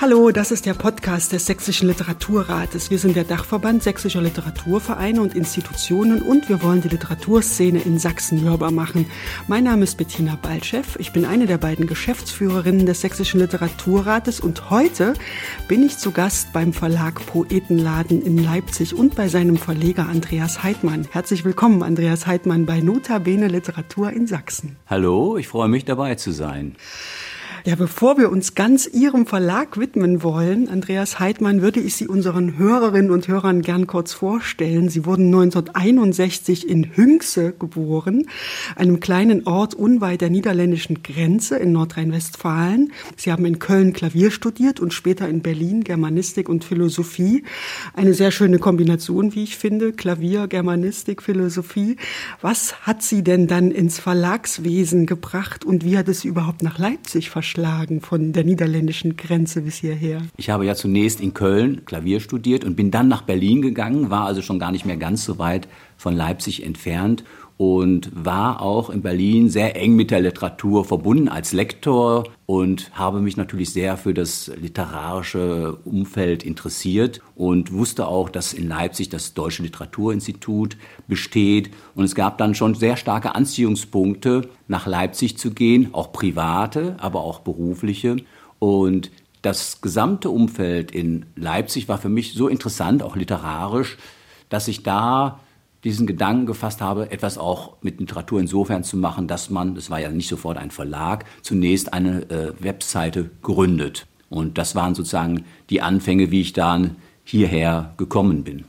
Hallo, das ist der Podcast des Sächsischen Literaturrates. Wir sind der Dachverband sächsischer Literaturvereine und Institutionen und wir wollen die Literaturszene in Sachsen hörbar machen. Mein Name ist Bettina Balchev. Ich bin eine der beiden Geschäftsführerinnen des Sächsischen Literaturrates und heute bin ich zu Gast beim Verlag Poetenladen in Leipzig und bei seinem Verleger Andreas Heidmann. Herzlich willkommen, Andreas Heidmann, bei Notabene Literatur in Sachsen. Hallo, ich freue mich dabei zu sein. Ja, bevor wir uns ganz Ihrem Verlag widmen wollen, Andreas Heidmann, würde ich Sie unseren Hörerinnen und Hörern gern kurz vorstellen. Sie wurden 1961 in Hünxe geboren, einem kleinen Ort unweit der niederländischen Grenze in Nordrhein-Westfalen. Sie haben in Köln Klavier studiert und später in Berlin Germanistik und Philosophie. Eine sehr schöne Kombination, wie ich finde, Klavier, Germanistik, Philosophie. Was hat Sie denn dann ins Verlagswesen gebracht und wie hat es Sie überhaupt nach Leipzig verschlagen? Verschlagen von der niederländischen Grenze bis hierher? Ich habe ja zunächst in Köln Klavier studiert und bin dann nach Berlin gegangen, war also schon gar nicht mehr ganz so weit von Leipzig entfernt und war auch in Berlin sehr eng mit der Literatur verbunden als Lektor und habe mich natürlich sehr für das literarische Umfeld interessiert und wusste auch, dass in Leipzig das Deutsche Literaturinstitut besteht. Und es gab dann schon sehr starke Anziehungspunkte nach Leipzig zu gehen, auch private, aber auch berufliche. Und das gesamte Umfeld in Leipzig war für mich so interessant, auch literarisch, dass ich da diesen Gedanken gefasst habe, etwas auch mit Literatur insofern zu machen, dass man, das war ja nicht sofort ein Verlag, zunächst eine äh, Webseite gründet. Und das waren sozusagen die Anfänge, wie ich dann hierher gekommen bin.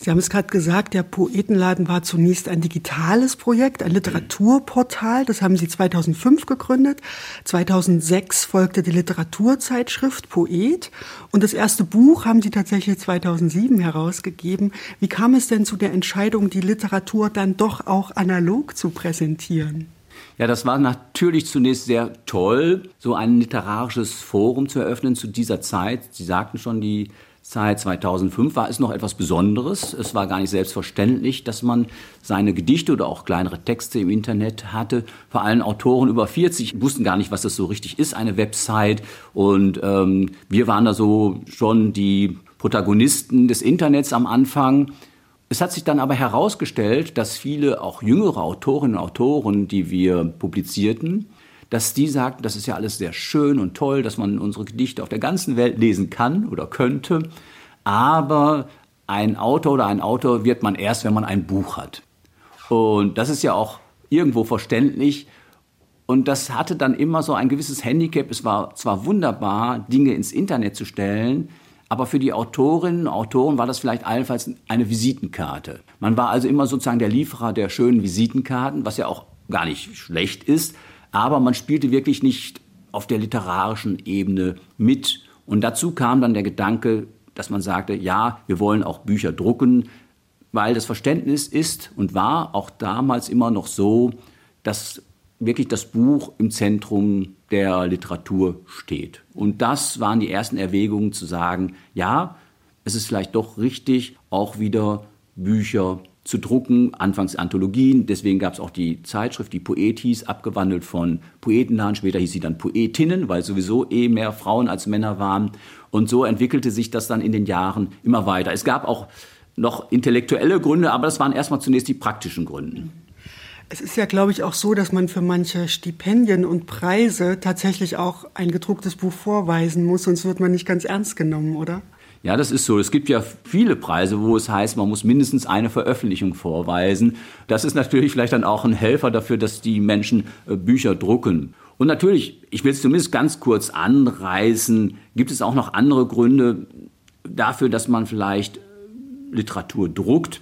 Sie haben es gerade gesagt, der Poetenladen war zunächst ein digitales Projekt, ein Literaturportal. Das haben Sie 2005 gegründet. 2006 folgte die Literaturzeitschrift Poet. Und das erste Buch haben Sie tatsächlich 2007 herausgegeben. Wie kam es denn zu der Entscheidung, die Literatur dann doch auch analog zu präsentieren? Ja, das war natürlich zunächst sehr toll, so ein literarisches Forum zu eröffnen zu dieser Zeit. Sie sagten schon, die Zeit 2005 war es noch etwas Besonderes. Es war gar nicht selbstverständlich, dass man seine Gedichte oder auch kleinere Texte im Internet hatte. Vor allem Autoren über 40 wussten gar nicht, was das so richtig ist, eine Website. Und ähm, wir waren da so schon die Protagonisten des Internets am Anfang. Es hat sich dann aber herausgestellt, dass viele auch jüngere Autorinnen und Autoren, die wir publizierten, dass die sagten, das ist ja alles sehr schön und toll, dass man unsere Gedichte auf der ganzen Welt lesen kann oder könnte, aber ein Autor oder ein Autor wird man erst, wenn man ein Buch hat. Und das ist ja auch irgendwo verständlich. Und das hatte dann immer so ein gewisses Handicap. Es war zwar wunderbar, Dinge ins Internet zu stellen, aber für die Autorinnen und Autoren war das vielleicht allenfalls eine Visitenkarte. Man war also immer sozusagen der Lieferer der schönen Visitenkarten, was ja auch gar nicht schlecht ist aber man spielte wirklich nicht auf der literarischen Ebene mit. Und dazu kam dann der Gedanke, dass man sagte, ja, wir wollen auch Bücher drucken, weil das Verständnis ist und war auch damals immer noch so, dass wirklich das Buch im Zentrum der Literatur steht. Und das waren die ersten Erwägungen zu sagen, ja, es ist vielleicht doch richtig, auch wieder Bücher zu drucken, anfangs Anthologien, deswegen gab es auch die Zeitschrift, die Poet hieß, abgewandelt von Poetenladen, später hieß sie dann Poetinnen, weil sowieso eh mehr Frauen als Männer waren. Und so entwickelte sich das dann in den Jahren immer weiter. Es gab auch noch intellektuelle Gründe, aber das waren erstmal zunächst die praktischen Gründe. Es ist ja, glaube ich, auch so, dass man für manche Stipendien und Preise tatsächlich auch ein gedrucktes Buch vorweisen muss, sonst wird man nicht ganz ernst genommen, oder? Ja, das ist so. Es gibt ja viele Preise, wo es heißt, man muss mindestens eine Veröffentlichung vorweisen. Das ist natürlich vielleicht dann auch ein Helfer dafür, dass die Menschen äh, Bücher drucken. Und natürlich, ich will es zumindest ganz kurz anreißen, gibt es auch noch andere Gründe dafür, dass man vielleicht Literatur druckt.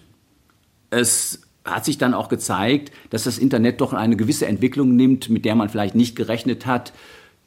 Es hat sich dann auch gezeigt, dass das Internet doch eine gewisse Entwicklung nimmt, mit der man vielleicht nicht gerechnet hat.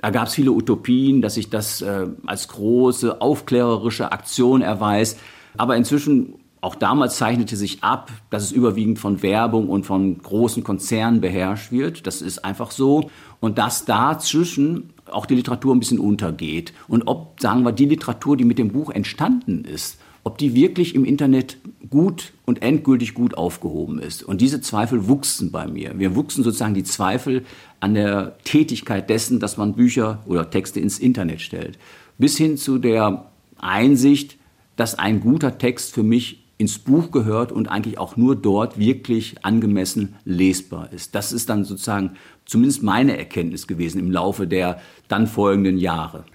Da gab es viele Utopien, dass sich das äh, als große aufklärerische Aktion erweist. Aber inzwischen, auch damals zeichnete sich ab, dass es überwiegend von Werbung und von großen Konzernen beherrscht wird. Das ist einfach so. Und dass dazwischen auch die Literatur ein bisschen untergeht. Und ob, sagen wir, die Literatur, die mit dem Buch entstanden ist, ob die wirklich im Internet gut und endgültig gut aufgehoben ist. Und diese Zweifel wuchsen bei mir. Wir wuchsen sozusagen die Zweifel an der Tätigkeit dessen, dass man Bücher oder Texte ins Internet stellt. Bis hin zu der Einsicht, dass ein guter Text für mich ins Buch gehört und eigentlich auch nur dort wirklich angemessen lesbar ist. Das ist dann sozusagen zumindest meine Erkenntnis gewesen im Laufe der dann folgenden Jahre.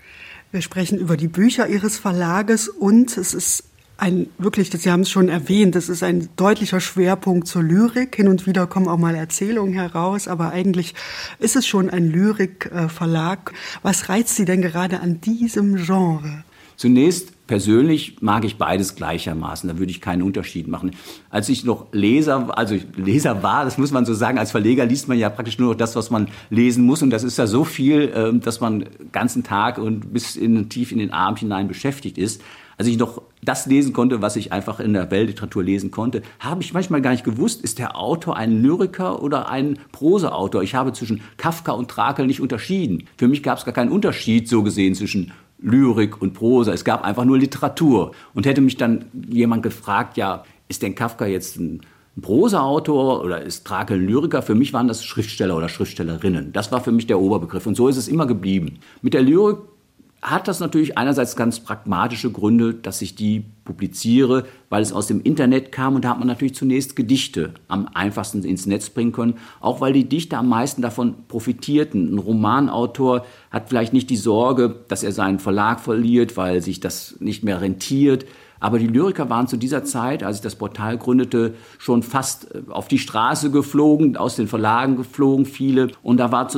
Wir sprechen über die Bücher Ihres Verlages und es ist ein wirklich, Sie haben es schon erwähnt, das ist ein deutlicher Schwerpunkt zur Lyrik. Hin und wieder kommen auch mal Erzählungen heraus, aber eigentlich ist es schon ein Lyrikverlag. Was reizt Sie denn gerade an diesem Genre? Zunächst persönlich mag ich beides gleichermaßen. Da würde ich keinen Unterschied machen. Als ich noch Leser, also Leser war, das muss man so sagen, als Verleger liest man ja praktisch nur noch das, was man lesen muss. Und das ist ja so viel, ähm, dass man den ganzen Tag und bis in, tief in den Abend hinein beschäftigt ist. Als ich noch das lesen konnte, was ich einfach in der Weltliteratur lesen konnte, habe ich manchmal gar nicht gewusst, ist der Autor ein Lyriker oder ein Prosaautor. Ich habe zwischen Kafka und Trakel nicht unterschieden. Für mich gab es gar keinen Unterschied so gesehen zwischen Lyrik und Prosa. Es gab einfach nur Literatur. Und hätte mich dann jemand gefragt, ja, ist denn Kafka jetzt ein Prosa-Autor oder ist Trakel ein Lyriker? Für mich waren das Schriftsteller oder Schriftstellerinnen. Das war für mich der Oberbegriff. Und so ist es immer geblieben. Mit der Lyrik hat das natürlich einerseits ganz pragmatische Gründe, dass ich die publiziere, weil es aus dem Internet kam und da hat man natürlich zunächst Gedichte am einfachsten ins Netz bringen können, auch weil die Dichter am meisten davon profitierten. Ein Romanautor hat vielleicht nicht die Sorge, dass er seinen Verlag verliert, weil sich das nicht mehr rentiert. Aber die Lyriker waren zu dieser Zeit, als ich das Portal gründete, schon fast äh, auf die Straße geflogen, aus den Verlagen geflogen, viele. Und da war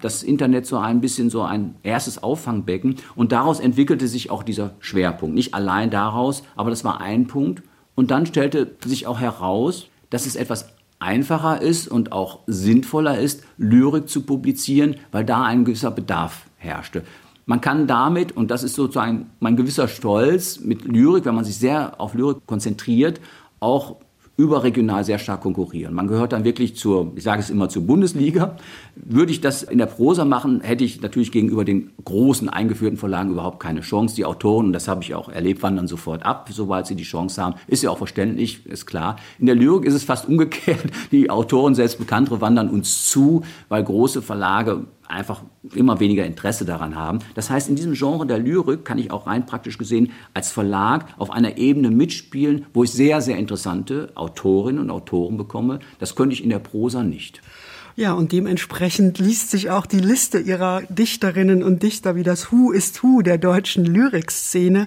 das Internet so ein bisschen so ein erstes Auffangbecken. Und daraus entwickelte sich auch dieser Schwerpunkt. Nicht allein daraus, aber das war ein Punkt. Und dann stellte sich auch heraus, dass es etwas einfacher ist und auch sinnvoller ist, Lyrik zu publizieren, weil da ein gewisser Bedarf herrschte. Man kann damit, und das ist sozusagen mein gewisser Stolz, mit Lyrik, wenn man sich sehr auf Lyrik konzentriert, auch überregional sehr stark konkurrieren. Man gehört dann wirklich zur, ich sage es immer, zur Bundesliga. Würde ich das in der Prosa machen, hätte ich natürlich gegenüber den großen eingeführten Verlagen überhaupt keine Chance. Die Autoren, und das habe ich auch erlebt, wandern sofort ab, sobald sie die Chance haben. Ist ja auch verständlich, ist klar. In der Lyrik ist es fast umgekehrt. Die Autoren, selbst bekanntere, wandern uns zu, weil große Verlage einfach immer weniger Interesse daran haben. Das heißt, in diesem Genre der Lyrik kann ich auch rein praktisch gesehen als Verlag auf einer Ebene mitspielen, wo ich sehr, sehr interessante Autorinnen und Autoren bekomme. Das könnte ich in der Prosa nicht. Ja, und dementsprechend liest sich auch die Liste ihrer Dichterinnen und Dichter wie das Who ist Who der deutschen Lyrikszene.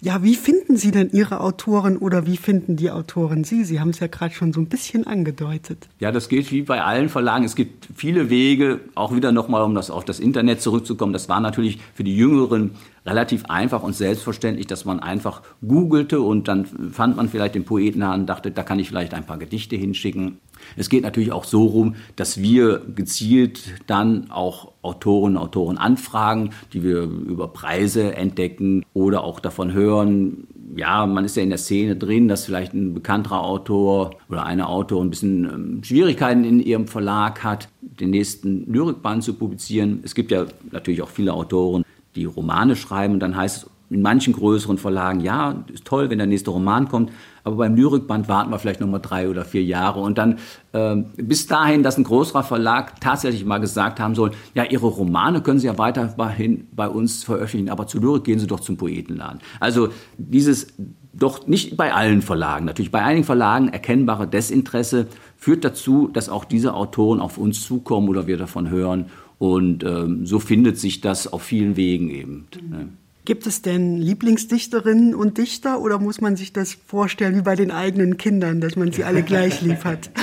Ja, wie finden Sie denn Ihre Autoren oder wie finden die Autoren Sie? Sie haben es ja gerade schon so ein bisschen angedeutet. Ja, das geht wie bei allen Verlagen. Es gibt viele Wege, auch wieder nochmal, um das auf das Internet zurückzukommen. Das war natürlich für die Jüngeren relativ einfach und selbstverständlich, dass man einfach googelte und dann fand man vielleicht den Poeten an und dachte, da kann ich vielleicht ein paar Gedichte hinschicken. Es geht natürlich auch so rum, dass wir gezielt dann auch Autorinnen und Autoren anfragen, die wir über Preise entdecken oder auch davon hören, ja, man ist ja in der Szene drin, dass vielleicht ein bekannterer Autor oder eine Autor ein bisschen ähm, Schwierigkeiten in ihrem Verlag hat, den nächsten Lyrikband zu publizieren. Es gibt ja natürlich auch viele Autoren, die Romane schreiben und dann heißt es in manchen größeren Verlagen, ja, ist toll, wenn der nächste Roman kommt, aber beim Lyrikband warten wir vielleicht noch mal drei oder vier Jahre und dann äh, bis dahin, dass ein größerer Verlag tatsächlich mal gesagt haben soll, ja, Ihre Romane können Sie ja weiterhin bei uns veröffentlichen, aber zu Lyrik gehen Sie doch zum Poetenladen. Also dieses doch nicht bei allen Verlagen, natürlich bei einigen Verlagen erkennbare Desinteresse führt dazu, dass auch diese Autoren auf uns zukommen oder wir davon hören und ähm, so findet sich das auf vielen Wegen eben. Ne? Gibt es denn Lieblingsdichterinnen und Dichter oder muss man sich das vorstellen wie bei den eigenen Kindern, dass man sie alle gleich lieb hat?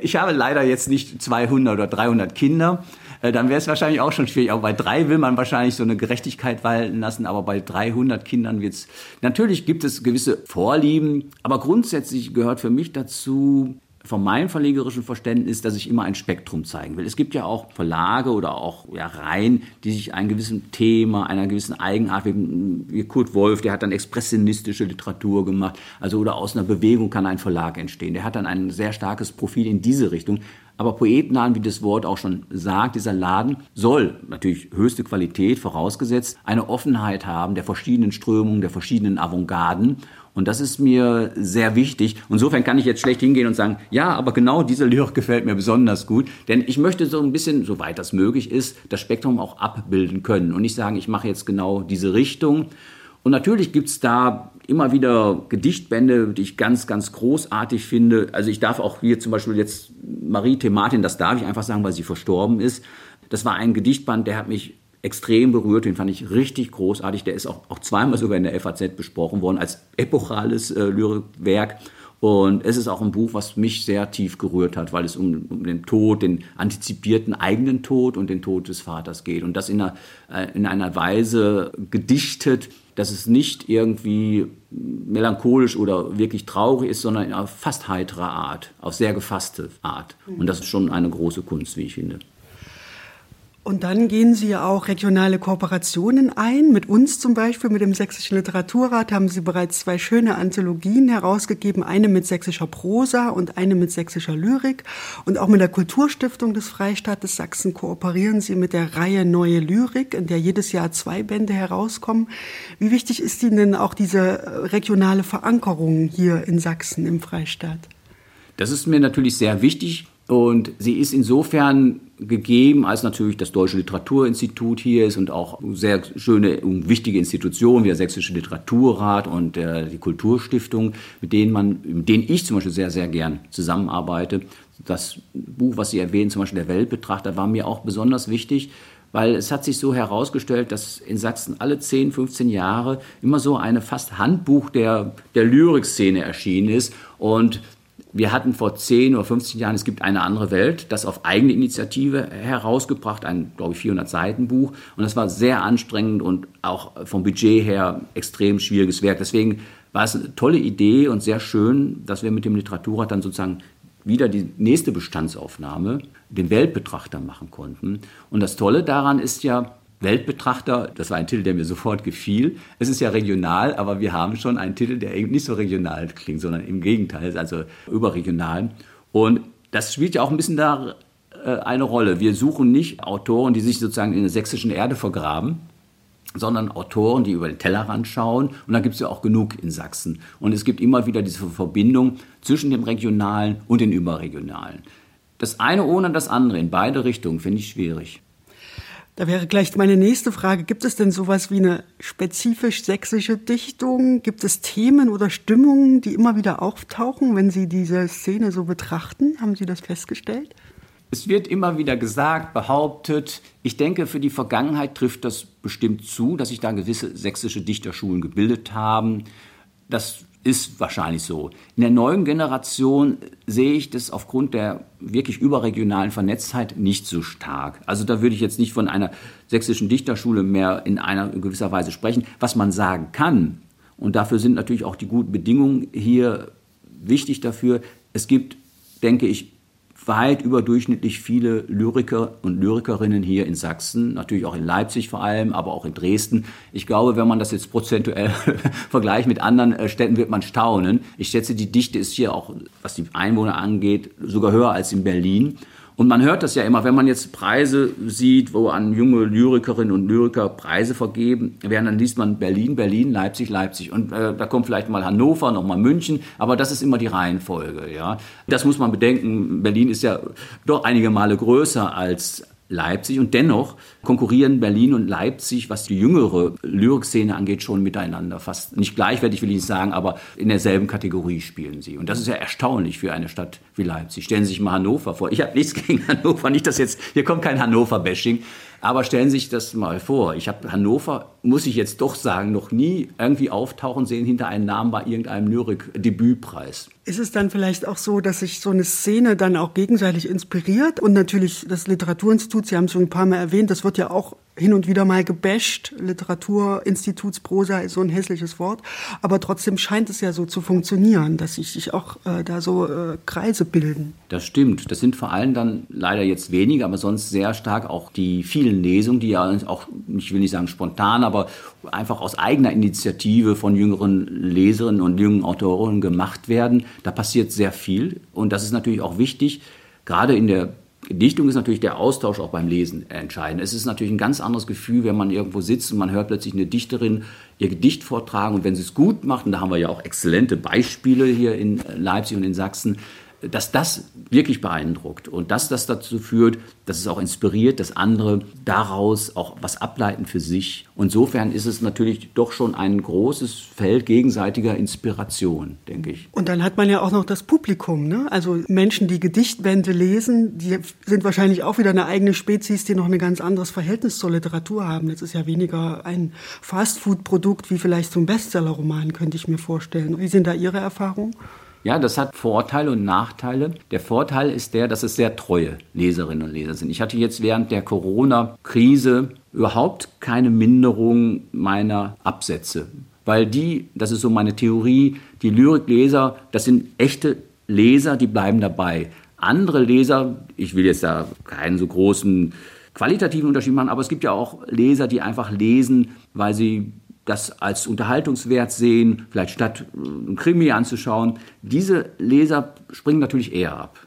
Ich habe leider jetzt nicht 200 oder 300 Kinder. Äh, dann wäre es wahrscheinlich auch schon schwierig. Auch bei drei will man wahrscheinlich so eine Gerechtigkeit walten lassen, aber bei 300 Kindern wird es. Natürlich gibt es gewisse Vorlieben, aber grundsätzlich gehört für mich dazu, von meinem verlegerischen Verständnis, dass ich immer ein Spektrum zeigen will. Es gibt ja auch Verlage oder auch ja, Reihen, die sich einem gewissen Thema, einer gewissen Eigenart, wie, Kurt Wolf, der hat dann expressionistische Literatur gemacht, also oder aus einer Bewegung kann ein Verlag entstehen. Der hat dann ein sehr starkes Profil in diese Richtung. Aber Poetnahen, wie das Wort auch schon sagt, dieser Laden soll natürlich höchste Qualität vorausgesetzt, eine Offenheit haben der verschiedenen Strömungen, der verschiedenen Avantgarden. Und das ist mir sehr wichtig. Insofern kann ich jetzt schlecht hingehen und sagen, ja, aber genau diese Lyrik gefällt mir besonders gut. Denn ich möchte so ein bisschen, soweit das möglich ist, das Spektrum auch abbilden können. Und nicht sagen, ich mache jetzt genau diese Richtung. Und natürlich gibt's da immer wieder Gedichtbände, die ich ganz, ganz großartig finde. Also ich darf auch hier zum Beispiel jetzt Marie Thematin, das darf ich einfach sagen, weil sie verstorben ist. Das war ein Gedichtband, der hat mich extrem berührt, den fand ich richtig großartig. Der ist auch, auch zweimal sogar in der FAZ besprochen worden als epochales äh, Lyrikwerk. Und es ist auch ein Buch, was mich sehr tief gerührt hat, weil es um, um, den Tod, den antizipierten eigenen Tod und den Tod des Vaters geht. Und das in einer, äh, in einer Weise gedichtet, dass es nicht irgendwie melancholisch oder wirklich traurig ist, sondern auf fast heitere Art, auf sehr gefasste Art. Und das ist schon eine große Kunst, wie ich finde. Und dann gehen Sie ja auch regionale Kooperationen ein. Mit uns zum Beispiel, mit dem Sächsischen Literaturrat, haben Sie bereits zwei schöne Anthologien herausgegeben. Eine mit sächsischer Prosa und eine mit sächsischer Lyrik. Und auch mit der Kulturstiftung des Freistaates Sachsen kooperieren Sie mit der Reihe Neue Lyrik, in der jedes Jahr zwei Bände herauskommen. Wie wichtig ist Ihnen denn auch diese regionale Verankerung hier in Sachsen im Freistaat? Das ist mir natürlich sehr wichtig. Und sie ist insofern gegeben, als natürlich das Deutsche Literaturinstitut hier ist und auch sehr schöne und wichtige Institutionen wie der Sächsische Literaturrat und äh, die Kulturstiftung, mit denen man, mit denen ich zum Beispiel sehr, sehr gern zusammenarbeite. Das Buch, was Sie erwähnen, zum Beispiel der Weltbetrachter, war mir auch besonders wichtig, weil es hat sich so herausgestellt, dass in Sachsen alle 10, 15 Jahre immer so eine fast Handbuch der, der Lyrikszene erschienen ist und wir hatten vor 10 oder 15 Jahren, es gibt eine andere Welt, das auf eigene Initiative herausgebracht, ein, glaube ich, 400 Seiten Buch. Und das war sehr anstrengend und auch vom Budget her extrem schwieriges Werk. Deswegen war es eine tolle Idee und sehr schön, dass wir mit dem Literaturrat dann sozusagen wieder die nächste Bestandsaufnahme, den Weltbetrachter machen konnten. Und das Tolle daran ist ja, Weltbetrachter, das war ein Titel, der mir sofort gefiel. Es ist ja regional, aber wir haben schon einen Titel, der eben nicht so regional klingt, sondern im Gegenteil, also überregional. Und das spielt ja auch ein bisschen da äh, eine Rolle. Wir suchen nicht Autoren, die sich sozusagen in der sächsischen Erde vergraben, sondern Autoren, die über den Tellerrand schauen. Und da gibt es ja auch genug in Sachsen. Und es gibt immer wieder diese Verbindung zwischen dem Regionalen und dem Überregionalen. Das eine ohne das andere in beide Richtungen finde ich schwierig. Da wäre gleich meine nächste Frage. Gibt es denn sowas wie eine spezifisch sächsische Dichtung? Gibt es Themen oder Stimmungen, die immer wieder auftauchen, wenn Sie diese Szene so betrachten? Haben Sie das festgestellt? Es wird immer wieder gesagt, behauptet. Ich denke, für die Vergangenheit trifft das bestimmt zu, dass sich da gewisse sächsische Dichterschulen gebildet haben. Das ist wahrscheinlich so. In der neuen Generation sehe ich das aufgrund der wirklich überregionalen Vernetztheit nicht so stark. Also da würde ich jetzt nicht von einer sächsischen Dichterschule mehr in einer gewisser Weise sprechen. Was man sagen kann, und dafür sind natürlich auch die guten Bedingungen hier wichtig dafür, es gibt, denke ich, weit überdurchschnittlich viele Lyriker und Lyrikerinnen hier in Sachsen, natürlich auch in Leipzig vor allem, aber auch in Dresden. Ich glaube, wenn man das jetzt prozentuell vergleicht mit anderen äh, Städten, wird man staunen. Ich schätze, die Dichte ist hier auch, was die Einwohner angeht, sogar höher als in Berlin. Und man hört das ja immer, wenn man jetzt Preise sieht, wo an junge Lyrikerinnen und Lyriker Preise vergeben werden, dann liest man Berlin, Berlin, Leipzig, Leipzig. Und äh, da kommt vielleicht mal Hannover, nochmal München, aber das ist immer die Reihenfolge. Ja? Das muss man bedenken. Berlin ist ja doch einige Male größer als, Leipzig und dennoch konkurrieren Berlin und Leipzig, was die jüngere Lyrikszene angeht, schon miteinander. Fast nicht gleichwertig will ich nicht sagen, aber in derselben Kategorie spielen sie. Und das ist ja erstaunlich für eine Stadt wie Leipzig. Stellen Sie sich mal Hannover vor. Ich habe nichts gegen Hannover, nicht, dass jetzt, hier kommt kein Hannover-Bashing, aber stellen Sie sich das mal vor. Ich habe Hannover, muss ich jetzt doch sagen, noch nie irgendwie auftauchen sehen hinter einem Namen bei irgendeinem Lyrik-Debütpreis. Ist es dann vielleicht auch so, dass sich so eine Szene dann auch gegenseitig inspiriert? Und natürlich das Literaturinstitut, Sie haben es schon ein paar Mal erwähnt, das wird ja auch hin und wieder mal gebasht. Literaturinstitutsprosa ist so ein hässliches Wort. Aber trotzdem scheint es ja so zu funktionieren, dass sich auch äh, da so äh, Kreise bilden. Das stimmt. Das sind vor allem dann leider jetzt weniger, aber sonst sehr stark auch die vielen Lesungen, die ja auch, ich will nicht sagen spontan, aber einfach aus eigener Initiative von jüngeren Leserinnen und jungen Autorinnen gemacht werden. Da passiert sehr viel. Und das ist natürlich auch wichtig, gerade in der Dichtung ist natürlich der Austausch auch beim Lesen entscheidend. Es ist natürlich ein ganz anderes Gefühl, wenn man irgendwo sitzt und man hört plötzlich eine Dichterin ihr Gedicht vortragen und wenn sie es gut macht, und da haben wir ja auch exzellente Beispiele hier in Leipzig und in Sachsen, dass das wirklich beeindruckt und dass das dazu führt, dass es auch inspiriert, dass andere daraus auch was ableiten für sich. Insofern ist es natürlich doch schon ein großes Feld gegenseitiger Inspiration, denke ich. Und dann hat man ja auch noch das Publikum, ne? Also Menschen, die Gedichtbände lesen, die sind wahrscheinlich auch wieder eine eigene Spezies, die noch ein ganz anderes Verhältnis zur Literatur haben. Das ist ja weniger ein Fastfood-Produkt wie vielleicht so ein Bestsellerroman, könnte ich mir vorstellen. Wie sind da Ihre Erfahrungen? Ja, das hat Vorteile und Nachteile. Der Vorteil ist der, dass es sehr treue Leserinnen und Leser sind. Ich hatte jetzt während der Corona-Krise überhaupt keine Minderung meiner Absätze, weil die, das ist so meine Theorie, die Lyrikleser, das sind echte Leser, die bleiben dabei. Andere Leser, ich will jetzt da keinen so großen qualitativen Unterschied machen, aber es gibt ja auch Leser, die einfach lesen, weil sie das als Unterhaltungswert sehen, vielleicht statt äh, ein Krimi anzuschauen. Diese Leser springen natürlich eher ab.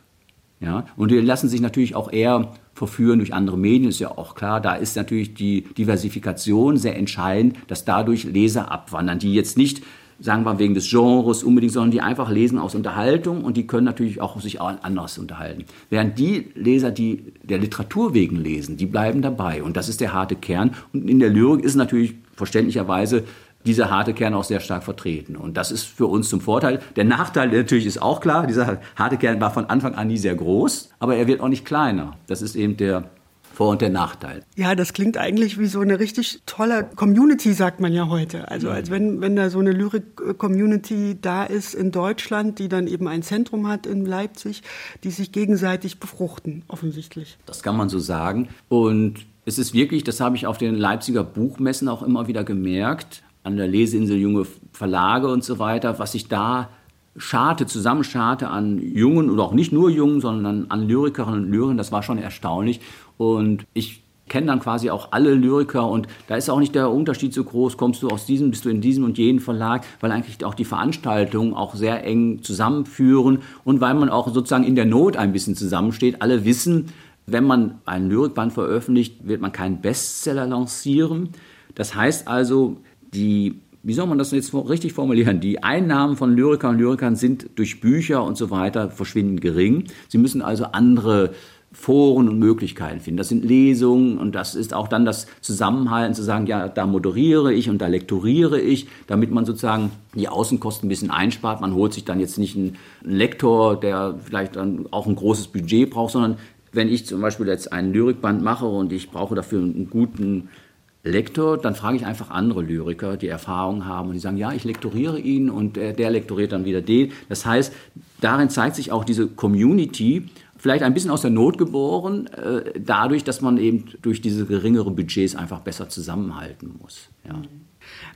Ja? Und die lassen sich natürlich auch eher verführen durch andere Medien, ist ja auch klar. Da ist natürlich die Diversifikation sehr entscheidend, dass dadurch Leser abwandern, die jetzt nicht sagen wir wegen des Genres unbedingt, sondern die einfach lesen aus Unterhaltung und die können natürlich auch sich auch anders unterhalten. Während die Leser, die der Literatur wegen lesen, die bleiben dabei und das ist der harte Kern. Und in der Lyrik ist natürlich verständlicherweise dieser harte Kern auch sehr stark vertreten. Und das ist für uns zum Vorteil. Der Nachteil natürlich ist auch klar, dieser harte Kern war von Anfang an nie sehr groß, aber er wird auch nicht kleiner. Das ist eben der vor- und der Nachteil. Ja, das klingt eigentlich wie so eine richtig tolle Community, sagt man ja heute. Also als wenn, wenn da so eine Lyrik-Community da ist in Deutschland, die dann eben ein Zentrum hat in Leipzig, die sich gegenseitig befruchten, offensichtlich. Das kann man so sagen. Und es ist wirklich, das habe ich auf den Leipziger Buchmessen auch immer wieder gemerkt, an der Leseinsel junge Verlage und so weiter, was sich da scharte, zusammenscharte an Jungen oder auch nicht nur Jungen, sondern an Lyrikerinnen und Lyrikern, das war schon erstaunlich. Und ich kenne dann quasi auch alle Lyriker und da ist auch nicht der Unterschied so groß, kommst du aus diesem, bist du in diesem und jenem Verlag, weil eigentlich auch die Veranstaltungen auch sehr eng zusammenführen und weil man auch sozusagen in der Not ein bisschen zusammensteht. Alle wissen, wenn man einen Lyrikband veröffentlicht, wird man keinen Bestseller lancieren. Das heißt also, die wie soll man das jetzt richtig formulieren? Die Einnahmen von Lyrikern und Lyrikern sind durch Bücher und so weiter verschwindend gering. Sie müssen also andere Foren und Möglichkeiten finden. Das sind Lesungen und das ist auch dann das Zusammenhalten, zu sagen, ja, da moderiere ich und da lektoriere ich, damit man sozusagen die Außenkosten ein bisschen einspart. Man holt sich dann jetzt nicht einen Lektor, der vielleicht dann auch ein großes Budget braucht, sondern wenn ich zum Beispiel jetzt einen Lyrikband mache und ich brauche dafür einen guten Lektor, dann frage ich einfach andere Lyriker, die Erfahrung haben und die sagen, ja, ich lektoriere ihn und der, der lektoriert dann wieder den. Das heißt, darin zeigt sich auch diese Community, vielleicht ein bisschen aus der Not geboren, äh, dadurch, dass man eben durch diese geringeren Budgets einfach besser zusammenhalten muss. Ja.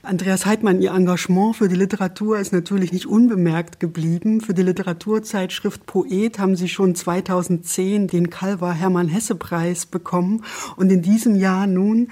Andreas Heidmann, Ihr Engagement für die Literatur ist natürlich nicht unbemerkt geblieben. Für die Literaturzeitschrift Poet haben Sie schon 2010 den Calver Hermann Hesse Preis bekommen und in diesem Jahr nun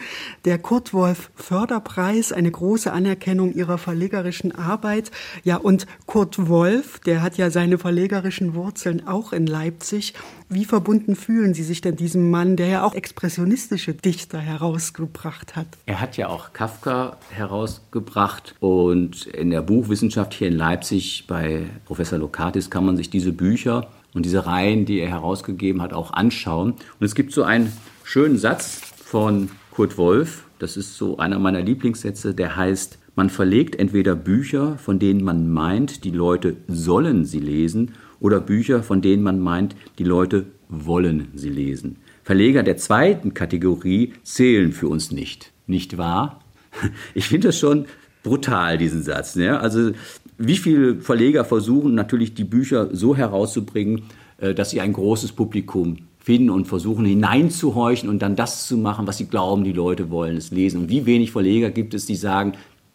der Kurt Wolf Förderpreis, eine große Anerkennung Ihrer verlegerischen Arbeit. Ja, und Kurt Wolf, der hat ja seine verlegerischen Wurzeln auch in Leipzig. Wie verbunden fühlen Sie sich denn diesem Mann, der ja auch expressionistische Dichter herausgebracht hat? Er hat ja auch Kafka herausgebracht und in der Buchwissenschaft hier in Leipzig bei Professor Lokatis kann man sich diese Bücher und diese Reihen, die er herausgegeben hat, auch anschauen. Und es gibt so einen schönen Satz von Kurt Wolf, das ist so einer meiner Lieblingssätze, der heißt, man verlegt entweder Bücher, von denen man meint, die Leute sollen sie lesen, oder Bücher, von denen man meint, die Leute wollen sie lesen. Verleger der zweiten Kategorie zählen für uns nicht. Nicht wahr? Ich finde das schon brutal, diesen Satz. Ne? Also wie viele Verleger versuchen natürlich die Bücher so herauszubringen, äh, dass sie ein großes Publikum finden und versuchen hineinzuhorchen und dann das zu machen, was sie glauben, die Leute wollen es lesen. Und wie wenig Verleger gibt es, die sagen,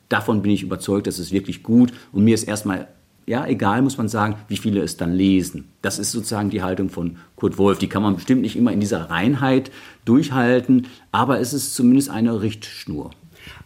davon bin ich überzeugt, das ist wirklich gut und mir ist erstmal ja, egal muss man sagen, wie viele es dann lesen. Das ist sozusagen die Haltung von Kurt Wolf. Die kann man bestimmt nicht immer in dieser Reinheit durchhalten, aber es ist zumindest eine Richtschnur.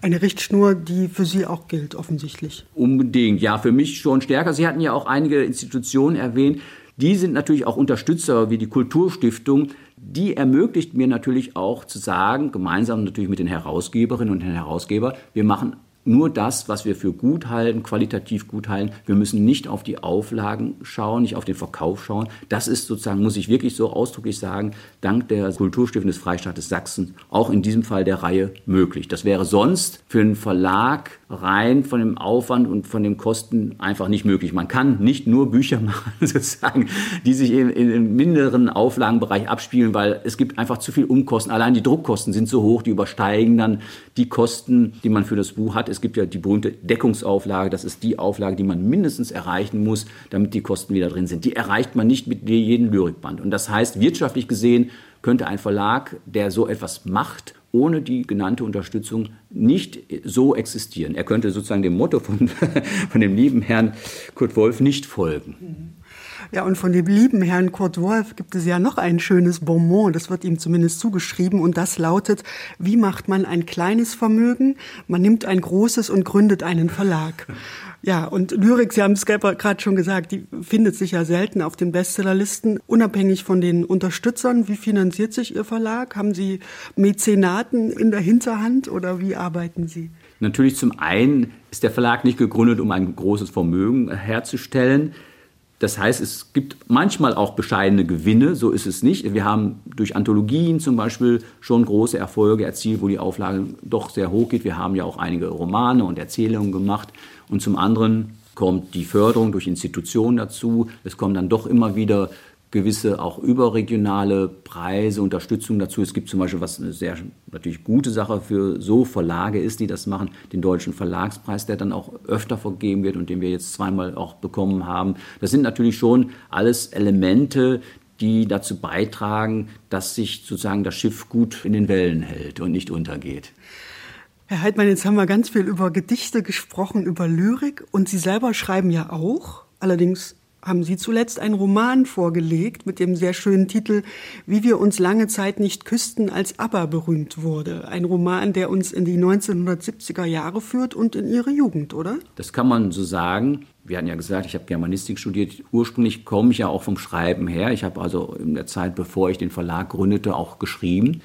Eine Richtschnur, die für Sie auch gilt, offensichtlich. Unbedingt, ja, für mich schon stärker. Sie hatten ja auch einige Institutionen erwähnt. Die sind natürlich auch Unterstützer wie die Kulturstiftung. Die ermöglicht mir natürlich auch zu sagen, gemeinsam natürlich mit den Herausgeberinnen und den Herausgebern, wir machen nur das, was wir für gut halten, qualitativ gut halten. Wir müssen nicht auf die Auflagen schauen, nicht auf den Verkauf schauen. Das ist sozusagen, muss ich wirklich so ausdrücklich sagen, dank der Kulturstiftung des Freistaates Sachsen auch in diesem Fall der Reihe möglich. Das wäre sonst für einen Verlag rein von dem Aufwand und von den Kosten einfach nicht möglich. Man kann nicht nur Bücher machen, sozusagen, die sich in, in, im minderen Auflagenbereich abspielen, weil es gibt einfach zu viel Umkosten. Allein die Druckkosten sind so hoch, die übersteigen dann die Kosten, die man für das Buch hat. Es gibt ja die berühmte Deckungsauflage. Das ist die Auflage, die man mindestens erreichen muss, damit die Kosten wieder drin sind. Die erreicht man nicht mit jedem Lyrikband. Und das heißt, wirtschaftlich gesehen könnte ein Verlag, der so etwas macht, ohne die genannte Unterstützung nicht so existieren. Er könnte sozusagen dem Motto von, von dem lieben Herrn Kurt Wolf nicht folgen. Ja, und von dem lieben Herrn Kurt Wolf gibt es ja noch ein schönes Bonmot, das wird ihm zumindest zugeschrieben, und das lautet, wie macht man ein kleines Vermögen? Man nimmt ein großes und gründet einen Verlag. Ja, und Lyrik, Sie haben es gerade schon gesagt, die findet sich ja selten auf den Bestsellerlisten, unabhängig von den Unterstützern. Wie finanziert sich Ihr Verlag? Haben Sie Mäzenaten in der Hinterhand oder wie arbeiten Sie? Natürlich zum einen ist der Verlag nicht gegründet, um ein großes Vermögen herzustellen. Das heißt, es gibt manchmal auch bescheidene Gewinne, so ist es nicht. Wir haben durch Anthologien zum Beispiel schon große Erfolge erzielt, wo die Auflage doch sehr hoch geht. Wir haben ja auch einige Romane und Erzählungen gemacht. Und zum anderen kommt die Förderung durch Institutionen dazu. Es kommen dann doch immer wieder gewisse auch überregionale Preise, Unterstützung dazu. Es gibt zum Beispiel, was eine sehr natürlich gute Sache für so Verlage ist, die das machen, den Deutschen Verlagspreis, der dann auch öfter vergeben wird und den wir jetzt zweimal auch bekommen haben. Das sind natürlich schon alles Elemente, die dazu beitragen, dass sich sozusagen das Schiff gut in den Wellen hält und nicht untergeht. Herr Heidmann, jetzt haben wir ganz viel über Gedichte gesprochen, über Lyrik und Sie selber schreiben ja auch, allerdings haben Sie zuletzt einen Roman vorgelegt mit dem sehr schönen Titel Wie wir uns lange Zeit nicht küssten, als ABBA berühmt wurde. Ein Roman, der uns in die 1970er Jahre führt und in Ihre Jugend, oder? Das kann man so sagen. Wir hatten ja gesagt, ich habe Germanistik studiert. Ursprünglich komme ich ja auch vom Schreiben her. Ich habe also in der Zeit, bevor ich den Verlag gründete, auch geschrieben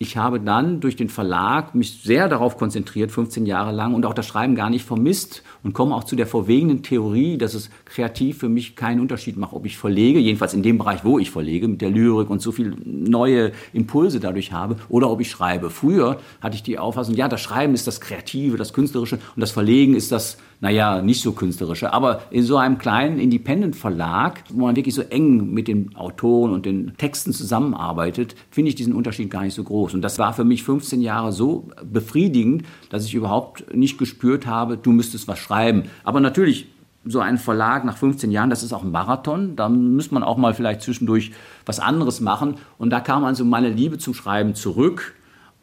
ich habe dann durch den Verlag mich sehr darauf konzentriert, 15 Jahre lang, und auch das Schreiben gar nicht vermisst und komme auch zu der verwegenen Theorie, dass es kreativ für mich keinen Unterschied macht, ob ich verlege, jedenfalls in dem Bereich, wo ich verlege, mit der Lyrik und so viel neue Impulse dadurch habe, oder ob ich schreibe. Früher hatte ich die Auffassung, ja, das Schreiben ist das Kreative, das Künstlerische und das Verlegen ist das naja, nicht so künstlerische. Aber in so einem kleinen Independent-Verlag, wo man wirklich so eng mit den Autoren und den Texten zusammenarbeitet, finde ich diesen Unterschied gar nicht so groß. Und das war für mich 15 Jahre so befriedigend, dass ich überhaupt nicht gespürt habe, du müsstest was schreiben. Aber natürlich, so ein Verlag nach 15 Jahren, das ist auch ein Marathon. Da muss man auch mal vielleicht zwischendurch was anderes machen. Und da kam also meine Liebe zum Schreiben zurück.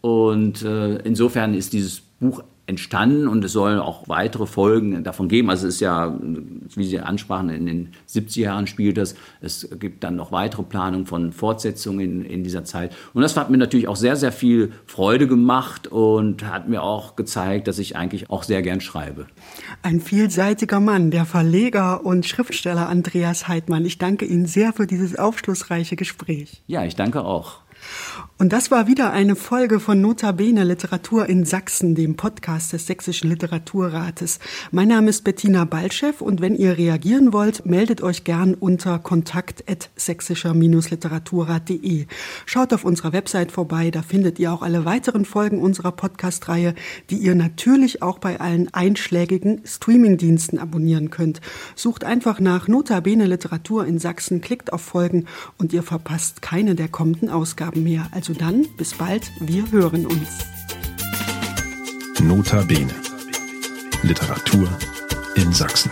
Und äh, insofern ist dieses Buch entstanden und es sollen auch weitere Folgen davon geben. Also es ist ja, wie Sie ansprachen, in den 70er Jahren spielt das. Es gibt dann noch weitere Planungen von Fortsetzungen in, in dieser Zeit. Und das hat mir natürlich auch sehr, sehr viel Freude gemacht und hat mir auch gezeigt, dass ich eigentlich auch sehr gern schreibe. Ein vielseitiger Mann, der Verleger und Schriftsteller Andreas Heidmann. Ich danke Ihnen sehr für dieses aufschlussreiche Gespräch. Ja, ich danke auch. Und das war wieder eine Folge von Notabene Literatur in Sachsen, dem Podcast des Sächsischen Literaturrates. Mein Name ist Bettina Balchev und wenn ihr reagieren wollt, meldet euch gern unter kontakt.sächsischer-literaturrat.de. Schaut auf unserer Website vorbei, da findet ihr auch alle weiteren Folgen unserer Podcast-Reihe, die ihr natürlich auch bei allen einschlägigen Streamingdiensten abonnieren könnt. Sucht einfach nach Notabene Literatur in Sachsen, klickt auf Folgen und ihr verpasst keine der kommenden Ausgaben mehr. Also dann, bis bald, wir hören uns. Nota Bene. Literatur in Sachsen.